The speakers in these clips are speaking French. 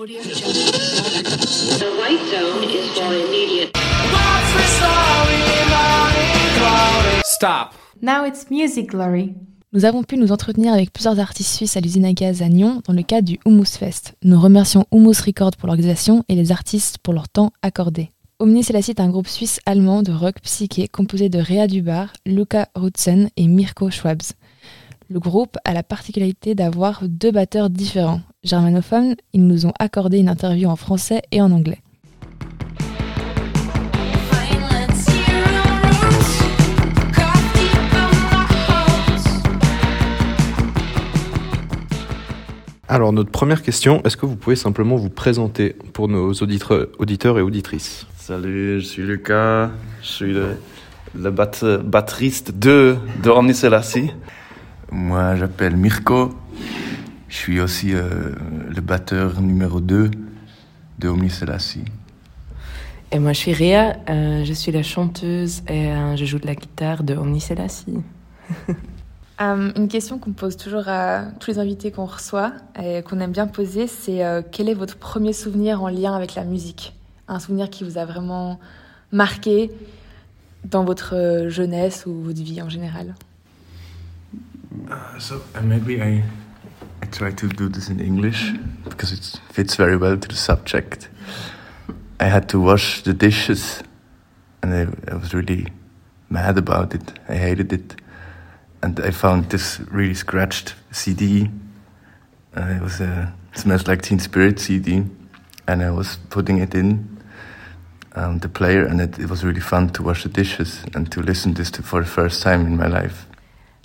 Audio Jungle. The white zone is for immediate. Stop. Now it's Music Glory. Nous avons pu nous entretenir avec plusieurs artistes suisses à l'usine à gaz à Nyon dans le cadre du Humus Fest. Nous remercions Humus Record pour l'organisation et les artistes pour leur temps accordé. Omni Selassie est un groupe suisse-allemand de rock psyché composé de Réa Dubar, Luca Rutzen et Mirko Schwabs. Le groupe a la particularité d'avoir deux batteurs différents. Germanophones, ils nous ont accordé une interview en français et en anglais. Alors, notre première question, est-ce que vous pouvez simplement vous présenter pour nos auditeurs, auditeurs et auditrices? Salut, je suis Lucas, je suis le, le batte- batteriste de, de Omni Selassie. Moi, j'appelle Mirko, je suis aussi euh, le batteur numéro 2 de Omni Selassie. Et moi, je suis Réa, euh, je suis la chanteuse et euh, je joue de la guitare de Omni Selassie. Euh, une question qu'on pose toujours à tous les invités qu'on reçoit et qu'on aime bien poser, c'est euh, quel est votre premier souvenir en lien avec la musique? Un souvenir qui vous a vraiment marqué dans votre jeunesse ou votre vie en général? So uh, maybe I, I try to do this in English because it fits very well to the subject. I had to wash the dishes and I, I was really mad about it. I hated it. And I found this really scratched CD. Uh, it was a Smells Like Teen Spirit CD. And I was putting it in um, the player and it, it was really fun to wash the dishes and to listen to this to, for the first time in my life.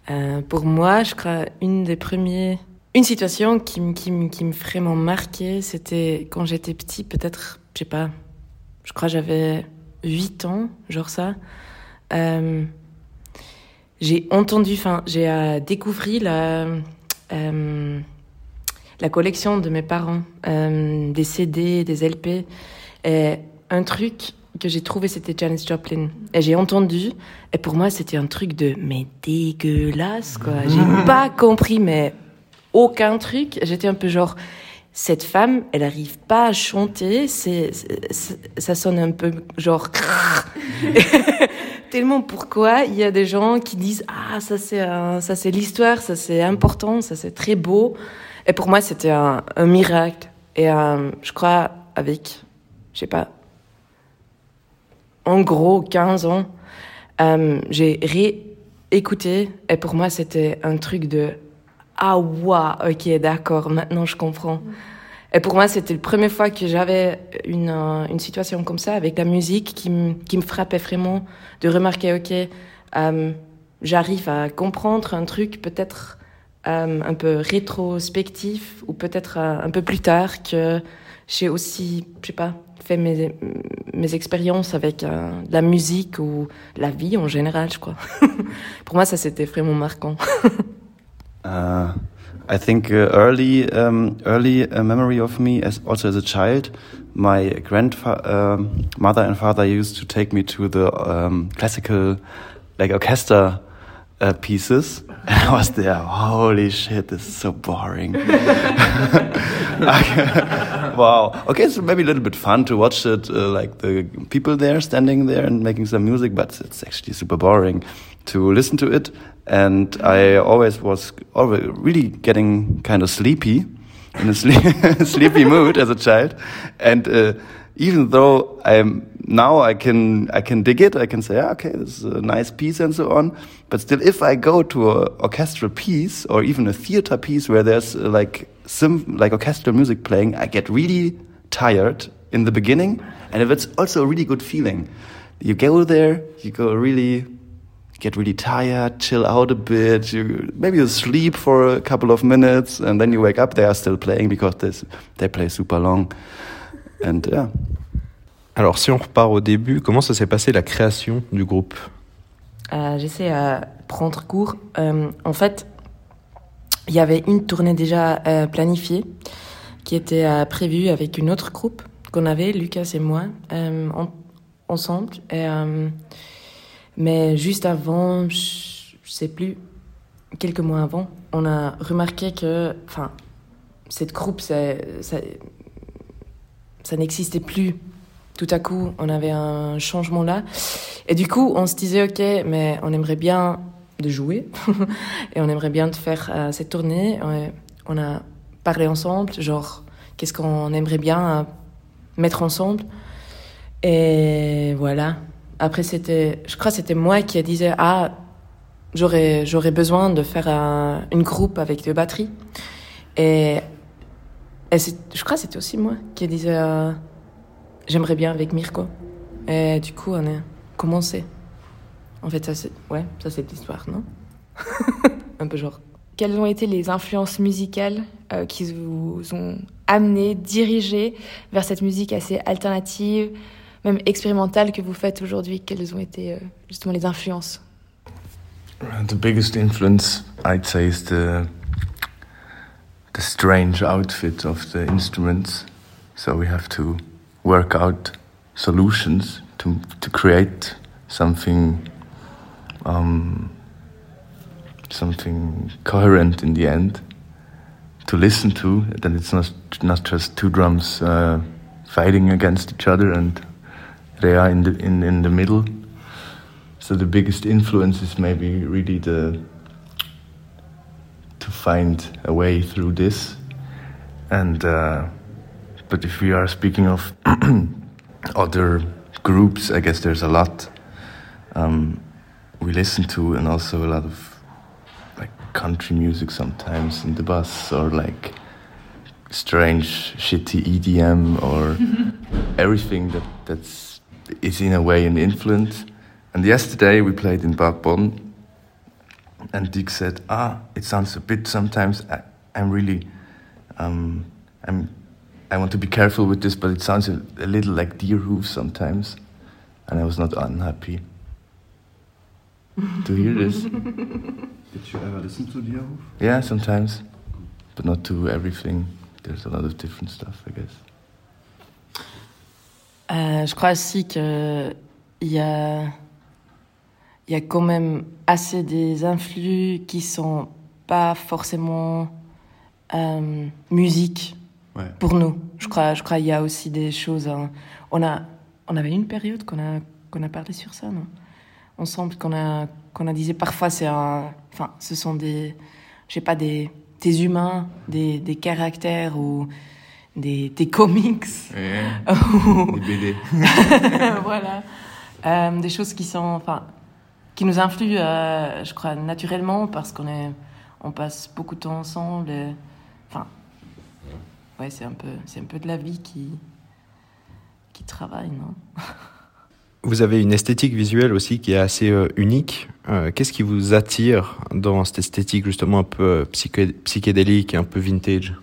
Euh, pour moi, je crois une des premiers, une situation qui, me- qui, qui me vraiment marqué, c'était quand j'étais petit, peut-être, je sais pas, je crois j'avais 8 ans, genre ça. Euh, j'ai entendu, enfin, j'ai euh, découvert la, euh, la collection de mes parents, des CD, des LP, et un truc que j'ai trouvé, c'était Janis Joplin. Et j'ai entendu, et pour moi, c'était un truc de, mais dégueulasse, quoi. J'ai pas compris, mais aucun truc. J'étais un peu genre, cette femme, elle arrive pas à chanter, c'est, ça sonne un peu genre, tellement pourquoi il y a des gens qui disent, ah, ça c'est ça c'est l'histoire, ça c'est important, ça c'est très beau. Et pour moi, c'était un, un miracle. Et euh, je crois, avec, je sais pas, en gros 15 ans, euh, j'ai réécouté et pour moi c'était un truc de ah waouh ok d'accord maintenant je comprends. Et pour moi c'était la première fois que j'avais une, euh, une situation comme ça avec la musique qui, qui me frappait vraiment de remarquer ok euh, j'arrive à comprendre un truc peut-être un peu rétrospectif ou peut-être un peu plus tard que j'ai aussi je sais pas fait mes, mes expériences avec euh, la musique ou la vie en général, je crois. Pour moi, ça c'était vraiment marquant. Uh, I think uh, early, um, early uh, memory of me, as also as a child, my grandfather, mother and father used to take me to the um, classical, like orchestra uh, pieces. And I was there. Holy shit! This is so boring. Wow. Okay, so maybe a little bit fun to watch it, uh, like the people there standing there and making some music, but it's actually super boring to listen to it. And I always was always really getting kind of sleepy, in a sle- sleepy mood as a child. And uh, even though I'm now I can I can dig it, I can say, "Yeah, okay, this is a nice piece and so on. But still, if I go to an orchestral piece or even a theater piece where there's uh, like sim like orchestral music playing, I get really tired in the beginning, and if it's also a really good feeling. You go there, you go really get really tired, chill out a bit. You maybe you sleep for a couple of minutes, and then you wake up. They are still playing because this, they play super long, and yeah. Alors, si on repart au début, comment ça s'est passé la création du groupe? Euh, J'essaie à prendre cours. Euh, en fait, il y avait une tournée déjà euh, planifiée qui était euh, prévue avec une autre groupe qu'on avait, Lucas et moi, euh, en- ensemble. Et, euh, mais juste avant, je, je sais plus, quelques mois avant, on a remarqué que, enfin, cette groupe, c'est- ça n'existait plus. Tout à coup, on avait un changement là. Et du coup, on se disait, OK, mais on aimerait bien de jouer et on aimerait bien de faire euh, cette tournée. On a parlé ensemble, genre, qu'est-ce qu'on aimerait bien euh, mettre ensemble. Et voilà. Après, c'était, je crois que c'était moi qui disais, ah, j'aurais, j'aurais besoin de faire un, une groupe avec deux batteries. Et, et je crois que c'était aussi moi qui disais, euh, j'aimerais bien avec Mirko. Et du coup, on a commencé. En fait, ça c'est, ouais, ça c'est l'histoire, non? Un peu genre. Quelles ont été les influences musicales euh, qui vous ont amené, dirigé vers cette musique assez alternative, même expérimentale que vous faites aujourd'hui? Quelles ont été euh, justement les influences? The biggest influence, I'd say, is the the strange outfit of the instruments. So we have to work out solutions to to create something um, something coherent in the end to listen to. That it's not not just two drums uh, fighting against each other and they are in the in in the middle. So the biggest influence is maybe really the to find a way through this, and uh, but if we are speaking of other groups, I guess there's a lot. Um, we listen to, and also a lot of like country music sometimes in the bus, or like strange, shitty EDM, or everything that that's is in a way an influence. And yesterday we played in Bad Bonn, and Dick said, "Ah, it sounds a bit. Sometimes I, am really, um, I'm, I want to be careful with this, but it sounds a, a little like Deer Hoof sometimes." And I was not unhappy to hear this. Did you ever listen to Deer Hoof? Yeah, sometimes, but not to everything. There's a lot of different stuff, I guess. Euh, je crois aussi qu'il y a, y a quand même assez des influx qui sont pas forcément euh, musique ouais. pour nous. Je crois, je crois qu'il y a aussi des choses. Hein. On a, on avait une période qu'on a, qu'on a parlé sur ça, non? Ensemble, qu'on a, qu'on a disait parfois c'est un, enfin, ce sont des, je sais pas des, des humains, des, des caractères ou des, des comics. Yeah. des BD. voilà. Euh, des choses qui sont, enfin, qui nous influent, euh, je crois, naturellement parce qu'on est, on passe beaucoup de temps ensemble. Enfin, ouais, c'est un peu, c'est un peu de la vie qui, qui travaille, non? Vous avez une esthétique visuelle aussi qui est assez euh, unique. Euh, Qu'est-ce qui vous attire dans cette esthétique justement un peu psyché psychédélique et un peu vintage?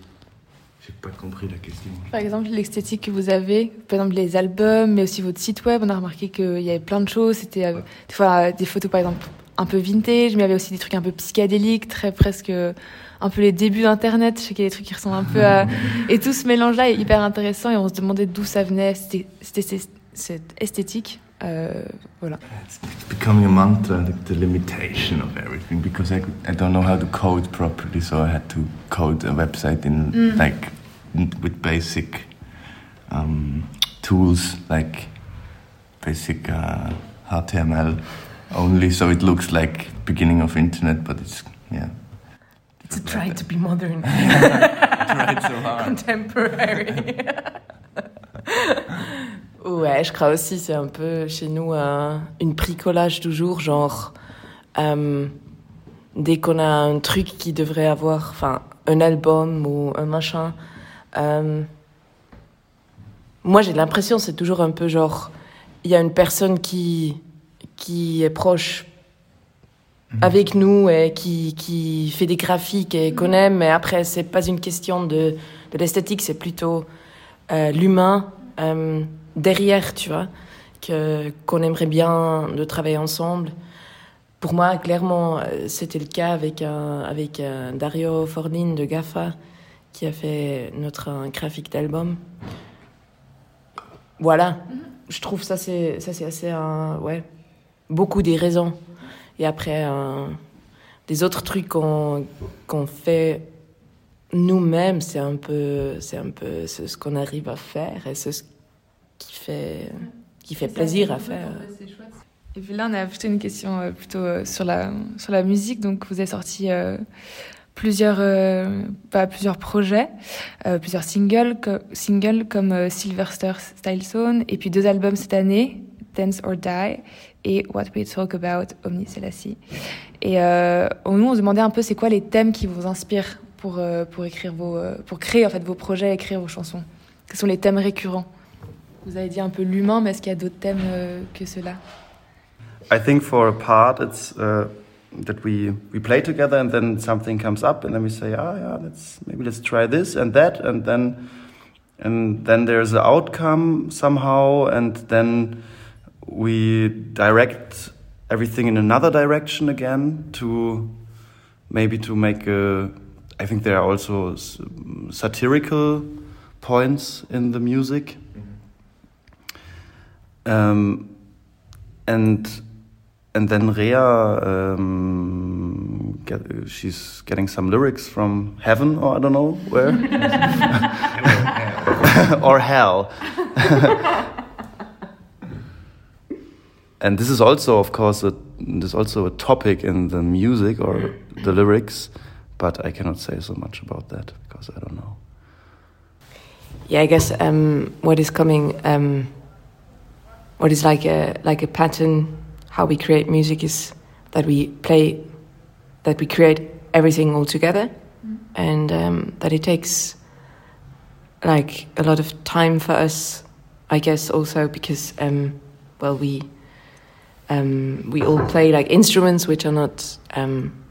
J'ai pas compris la question. Par exemple, l'esthétique que vous avez, par exemple les albums, mais aussi votre site web, on a remarqué qu'il y avait plein de choses. C'était euh, des fois des photos par exemple un peu vintage, mais il y avait aussi des trucs un peu psychédéliques, très presque un peu les débuts d'Internet. Je sais qu'il y a des trucs qui ressemblent un peu à... Et tout ce mélange-là est hyper intéressant et on se demandait d'où ça venait, c'était cette esthétique. Euh, voilà. It's becoming a mantra, like the limitation of everything, because I, I don't know how to code properly, so I had to code a website in Mm. like with basic um, tools, like basic uh, HTML only, so it looks like beginning of internet, but it's yeah. To try to be modern. Tried so hard. Contemporary. ouais, je crois aussi, c'est un peu chez nous un, une bricolage toujours, genre, euh, dès qu'on a un truc qui devrait avoir, enfin, un album ou un machin, euh, moi j'ai l'impression c'est toujours un peu genre, il y a une personne qui, qui est proche avec nous et qui, qui fait des graphiques et qu'on aime, mais après c'est pas une question de, de l'esthétique, c'est plutôt euh, l'humain derrière, tu vois, que qu'on aimerait bien de travailler ensemble. Pour moi, clairement, euh, c'était le cas avec un, avec un Dario Forlin de Gafa qui a fait notre un graphique d'album. Voilà, je trouve ça c'est ça c'est assez un ouais beaucoup des raisons. Et après, euh, des autres trucs qu'on qu'on fait nous-mêmes, c'est un peu, c'est un peu ce qu'on arrive à faire et ce qui fait, qui fait plaisir à faire. Et puis là, on a plutôt une question euh, plutôt euh, sur la, sur la musique. Donc, vous avez sorti euh, plusieurs, pas plusieurs projets, plusieurs singles, singles comme Sylvester Style Zone, et puis deux albums cette année, Dance or Die et What We Talk About, Omni Selassie. Et nous, on se demandait un peu c'est quoi les thèmes qui vous inspirent pour, pour écrire vos, pour créer en fait vos projets, écrire vos chansons. Quels sont les thèmes récurrents? Vous avez dit un peu l'humain, mais est-ce qu'il y a d'autres thèmes que ceux-là I think for a part, it's uh, that we we play together, and then something comes up, and then we say, "Ah, yeah, let's maybe let's try this and that," and then and then there's an outcome somehow, and then we direct everything in another direction again to maybe to make a. I think there are also satirical points in the music. Um, and and then Rea, um, get, she's getting some lyrics from heaven, or I don't know where, or hell. and this is also, of course, a, there's also a topic in the music or the lyrics, but I cannot say so much about that because I don't know. Yeah, I guess um, what is coming, um, what is like a like a pattern how we create music is that we play, that we create everything all together, mm. and um, that it takes like a lot of time for us. I guess also because um, well we um, we all play like instruments which are not um,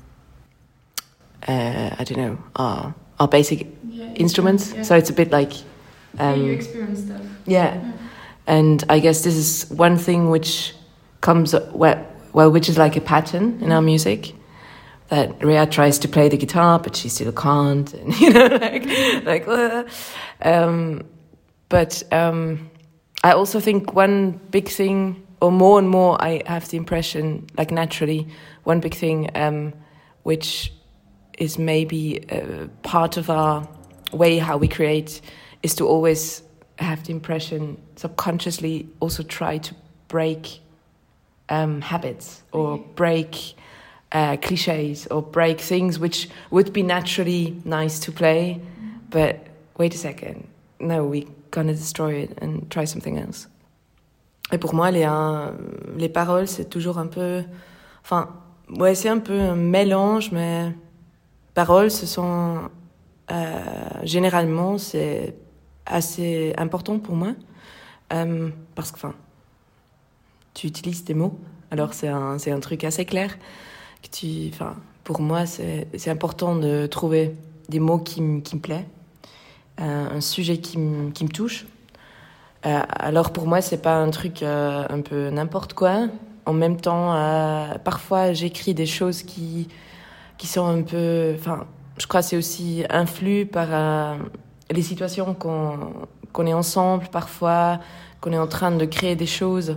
uh, I don't know our our basic yeah, instruments. Yeah. So it's a bit like yeah, you um, experience stuff. Yeah. yeah. And I guess this is one thing which comes well, well, which is like a pattern in our music. That Rhea tries to play the guitar, but she still can't, and you know, like, like. Uh, um, but um, I also think one big thing, or more and more, I have the impression, like naturally, one big thing, um, which is maybe uh, part of our way how we create, is to always have the impression subconsciously also try to break um, habits or break uh, cliches or break things which would be naturally nice to play, but wait a second, no, we're gonna destroy it and try something else. Et pour moi, les, euh, les paroles, c'est toujours un peu. Enfin, ouais, c'est un peu un mélange, mais paroles, ce sont. Euh, généralement, c'est assez important pour moi. Euh, parce que, enfin, tu utilises tes mots. Alors c'est un, un truc assez clair. Que tu, pour moi, c'est, important de trouver des mots qui, qui me plaisent, euh, un sujet qui, qui me touche. Euh, alors pour moi, c'est pas un truc un peu n'importe quoi. En même temps, parfois j'écris des choses qui, qui sont un peu. Enfin, je crois que c'est aussi influe par les situations qu'on, qu'on est ensemble, parfois, qu'on est en train de créer des choses.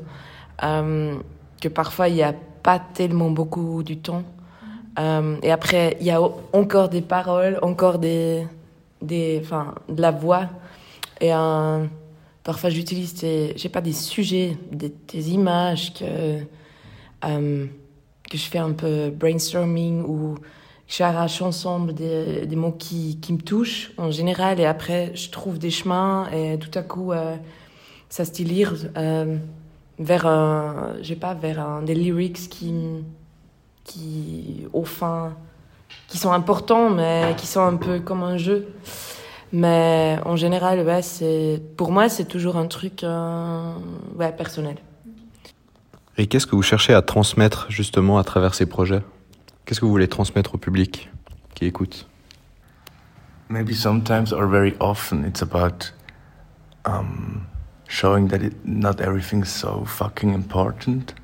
Euh, que parfois il n'y a pas tellement beaucoup du temps. Euh, et après, il y a encore des paroles, encore des, des, enfin, de la voix. Et euh, parfois, j'utilise, j'ai pas des sujets, des, images que, que je fais un peu brainstorming ou j'arrache ensemble des, des mots qui, qui me touchent en général. Et après, je trouve des chemins et tout à coup, ça se stylise vers un, j'ai pas, vers un, des lyrics qui, qui, au fin, qui sont importants, mais qui sont un peu comme un jeu. Mais en général, ouais, c'est, pour moi, c'est toujours un truc, euh, ouais, personnel. Et qu'est-ce que vous cherchez à transmettre justement à travers ces projets? Qu'est-ce que vous voulez transmettre au public qui écoute? Maybe sometimes or very often it's about um, showing that it, not everything's so fucking important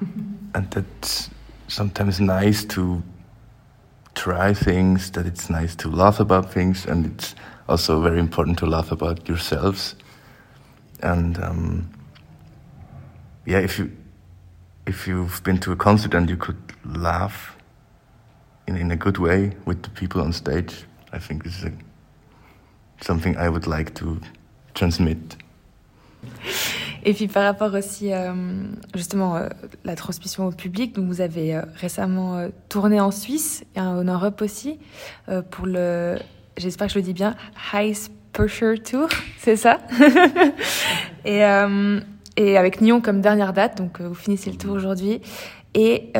and that sometimes nice to try things that it's nice to laugh about things and it's also very important to laugh about yourselves. And um, yeah if you if you've been to a concert and you could laugh in, a good way with the people on stage I think this is something I would like to transmit. Et puis par rapport aussi euh, justement euh, la transmission au public, vous avez euh, récemment euh, tourné en Suisse et en Europe aussi pour le, j'espère que je le dis bien, High Pusher Tour, c'est ça? Et, et avec Nyon comme dernière date, donc vous finissez le tour aujourd'hui. Et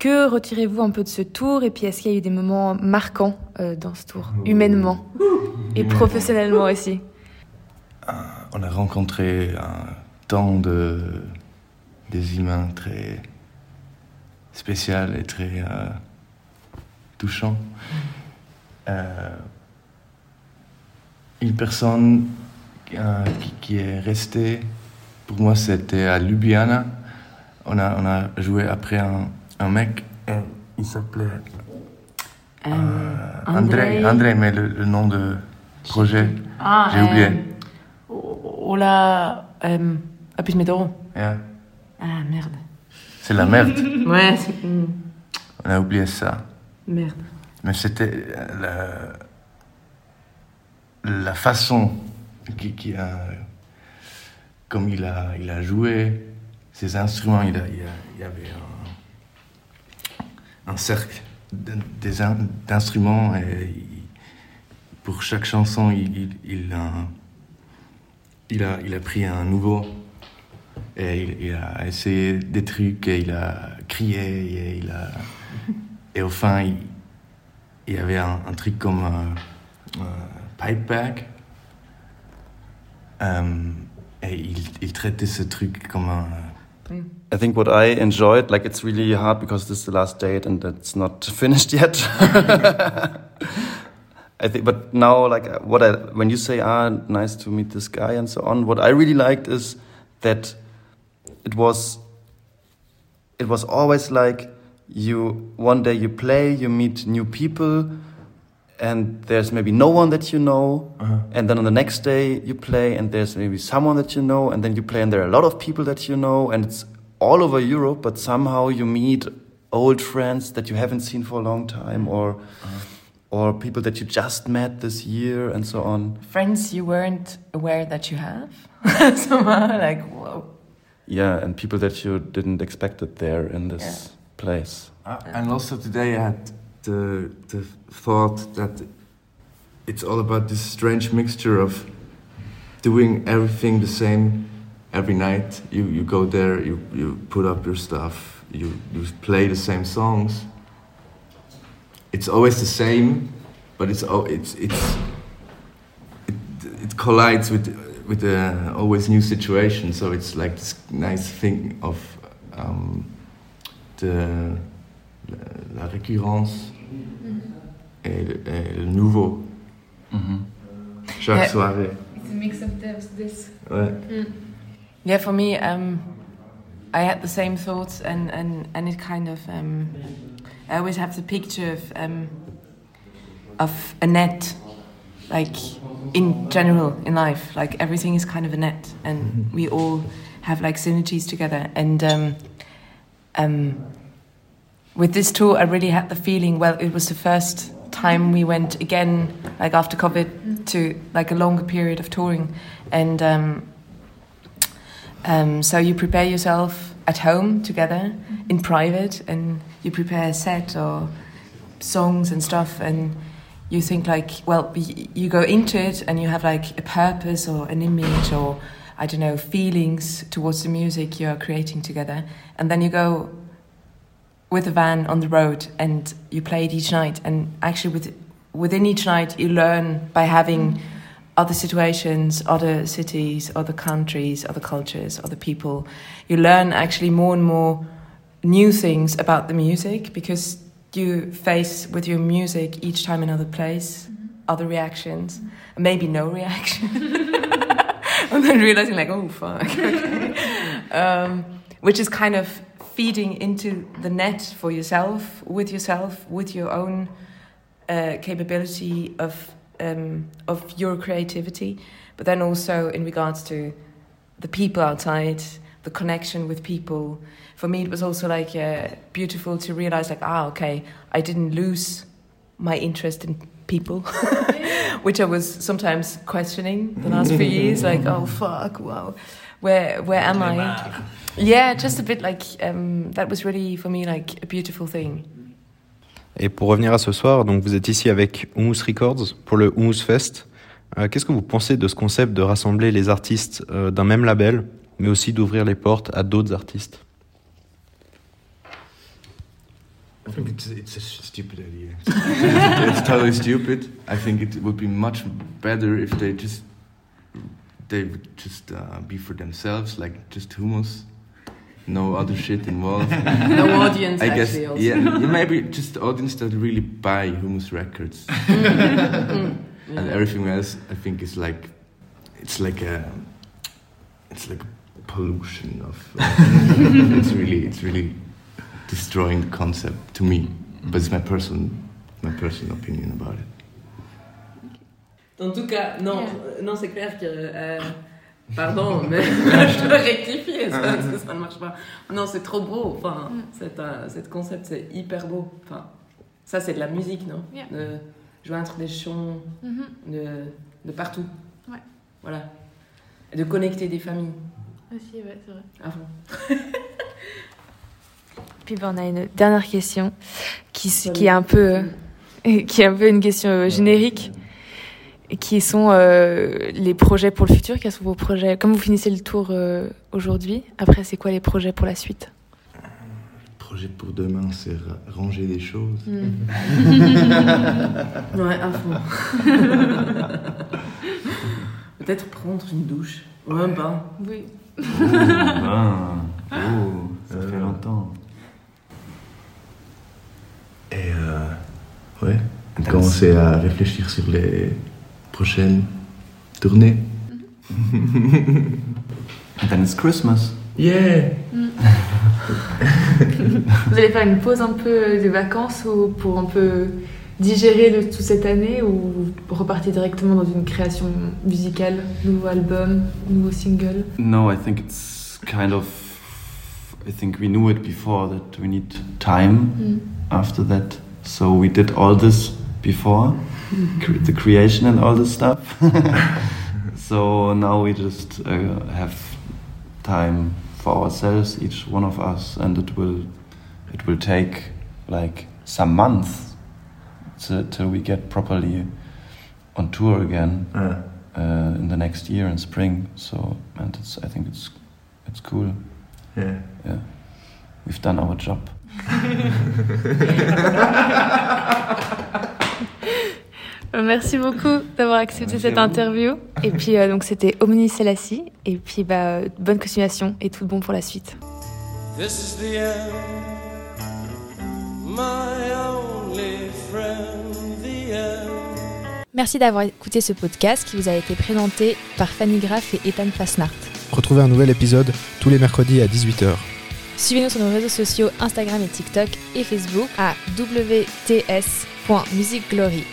que retirez-vous un peu de ce tour Et puis est-ce qu'il y a eu des moments marquants euh, dans ce tour, humainement et professionnellement aussi On a rencontré un temps de, des humains très spécial et très euh, touchant. Euh, une personne euh, qui, qui est restée, pour moi, c'était à Ljubljana. On a, on a joué après un, un mec, euh, il s'appelait Euh, euh, André. André, mais le, le nom de projet, Ah, j'ai oublié. Ola. Euh. Yeah. Ah, merde. C'est la merde. Ouais, On a oublié ça. merde. Mais c'était la, la façon qui, qui a, comme il a, il a joué ses instruments, il, a, il, a- il y avait un, un cercle d'instruments et pour chaque chanson, il, il, il a, il, a, il a pris un nouveau et il, il a essayé des trucs et il a crié et il a et au fin il, il y avait un, un truc comme un, un pipe bag. Euh, et il, il traitait ce truc comme un. I think what I enjoyed, like it's really hard because this is the last date and it's not finished yet. I think, but now, like uh, what I, when you say, ah, nice to meet this guy and so on, what I really liked is that it was, it was always like you, one day you play, you meet new people, and there's maybe no one that you know, and then on the next day you play, and there's maybe someone that you know, and then you play, and there are a lot of people that you know, and it's all over Europe, but somehow you meet old friends that you haven't seen for a long time, or or people that you just met this year, and so on. Friends you weren't aware that you have? Somehow, like, whoa. Yeah, and people that you didn't expect it there in this place. Uh, and also today I had the, the thought that it's all about this strange mixture of doing everything the same every night. You, you go there, you, you put up your stuff, you, you play the same songs. It's always the same, but it's al- it's it's it, it collides with with uh, always new situation. So it's like this nice thing of um, the la, la récurrence et, le- et le nouveau chaque soirée. It's a mix of this. Ouais. Yeah, for me, um, I had the same thoughts, and, and, and it kind of. Um, I always have the picture of um, of a net, like in general in life, like everything is kind of a net, and we all have like synergies together. And um, um, with this tour, I really had the feeling. Well, it was the first time we went again, like after COVID, to like a longer period of touring, and. Um, um, so you prepare yourself at home together in private, and you prepare a set or songs and stuff, and you think like, well, you go into it and you have like a purpose or an image or I don't know feelings towards the music you are creating together, and then you go with a van on the road and you play it each night, and actually with within each night you learn by having other situations, other cities, other countries, other cultures, other people. You learn actually more and more new things about the music because you face with your music each time another place, other reactions, and maybe no reaction. and then realizing like, oh fuck, okay. um, which is kind of feeding into the net for yourself, with yourself, with your own uh, capability of um, of your creativity, but then also in regards to the people outside, the connection with people. For me, it was also like uh, beautiful to realize, like, ah, okay, I didn't lose my interest in people, which I was sometimes questioning the last few years. Like, oh fuck, wow, where where am I? Yeah, just a bit like um, that was really for me like a beautiful thing. Et pour revenir à ce soir, donc vous êtes ici avec Humus Records pour le Humus Fest. Euh, Qu'est-ce que vous pensez de ce concept de rassembler les artistes euh, d'un même label, mais aussi d'ouvrir les portes à d'autres artistes? I think it's it's a stupid idea. it's totally stupid. I think it would be much better if they just they would just uh, be for themselves, like just hummus, no other shit involved. No audience I guess actually. Also. yeah, yeah, maybe just the audience that really buy Humus records, Mm. and everything else I think is like it's like a it's like a pollution of it's really it's really destroying the concept to me but it's my personal my personal opinion about it En tout cas, non, euh, non, c'est clair que. euh, pardon, mais je dois rectifier ça, parce que ça ne marche pas. Non, c'est trop beau. Enfin, cet, euh, cet concept, c'est hyper beau. Enfin, ça, c'est de la musique, non? Yeah. De joindre des chants de, de partout. Ouais. Voilà. Et de connecter des familles Aussi, ouais, c'est vrai. avant. Puis ben, on a une dernière question qui, est un peu euh, qui est un peu une question euh, générique qui sont euh, les projets pour le futur. Quels sont vos projets Comme vous finissez le tour euh, aujourd'hui, après c'est quoi les projets pour la suite? Projet pour demain c'est ra- ranger des choses Ouais, à fond. Peut-être prendre une douche. Ou un bain. Oui. Ah, oh, ça fait longtemps. et euh, ouais commencer à réfléchir sur les prochaines tournées And then it's Christmas. yeah Vous allez faire une pause un peu de vacances ou pour un peu digérer le, toute cette année ou vous repartez directement dans une création musicale, nouveau album, nouveau single? No, I think it's kind of. I think we knew it before that we need time after that. So we did all this before, cre- the creation and all this stuff. so now we just uh, have time for ourselves, each one of us, and it will it will take like some months to, till we get properly on tour again uh, in the next year in spring. So, and it's I think it's it's cool. yeah. Yeah, we've done our job. Euh, Merci beaucoup d'avoir accepté Merci cette interview. Et puis euh, donc c'était Omni Selassie. Et puis bah, bonne continuation et tout bon pour la suite. This is the end, my only friend, the end. Merci d'avoir écouté ce podcast qui vous a été présenté par Fanny Graff et Ethan Fasnart. Retrouvez un nouvel épisode tous les mercredis à 18h. Suivez-nous sur nos réseaux sociaux Instagram et TikTok et Facebook à wts.musicglory.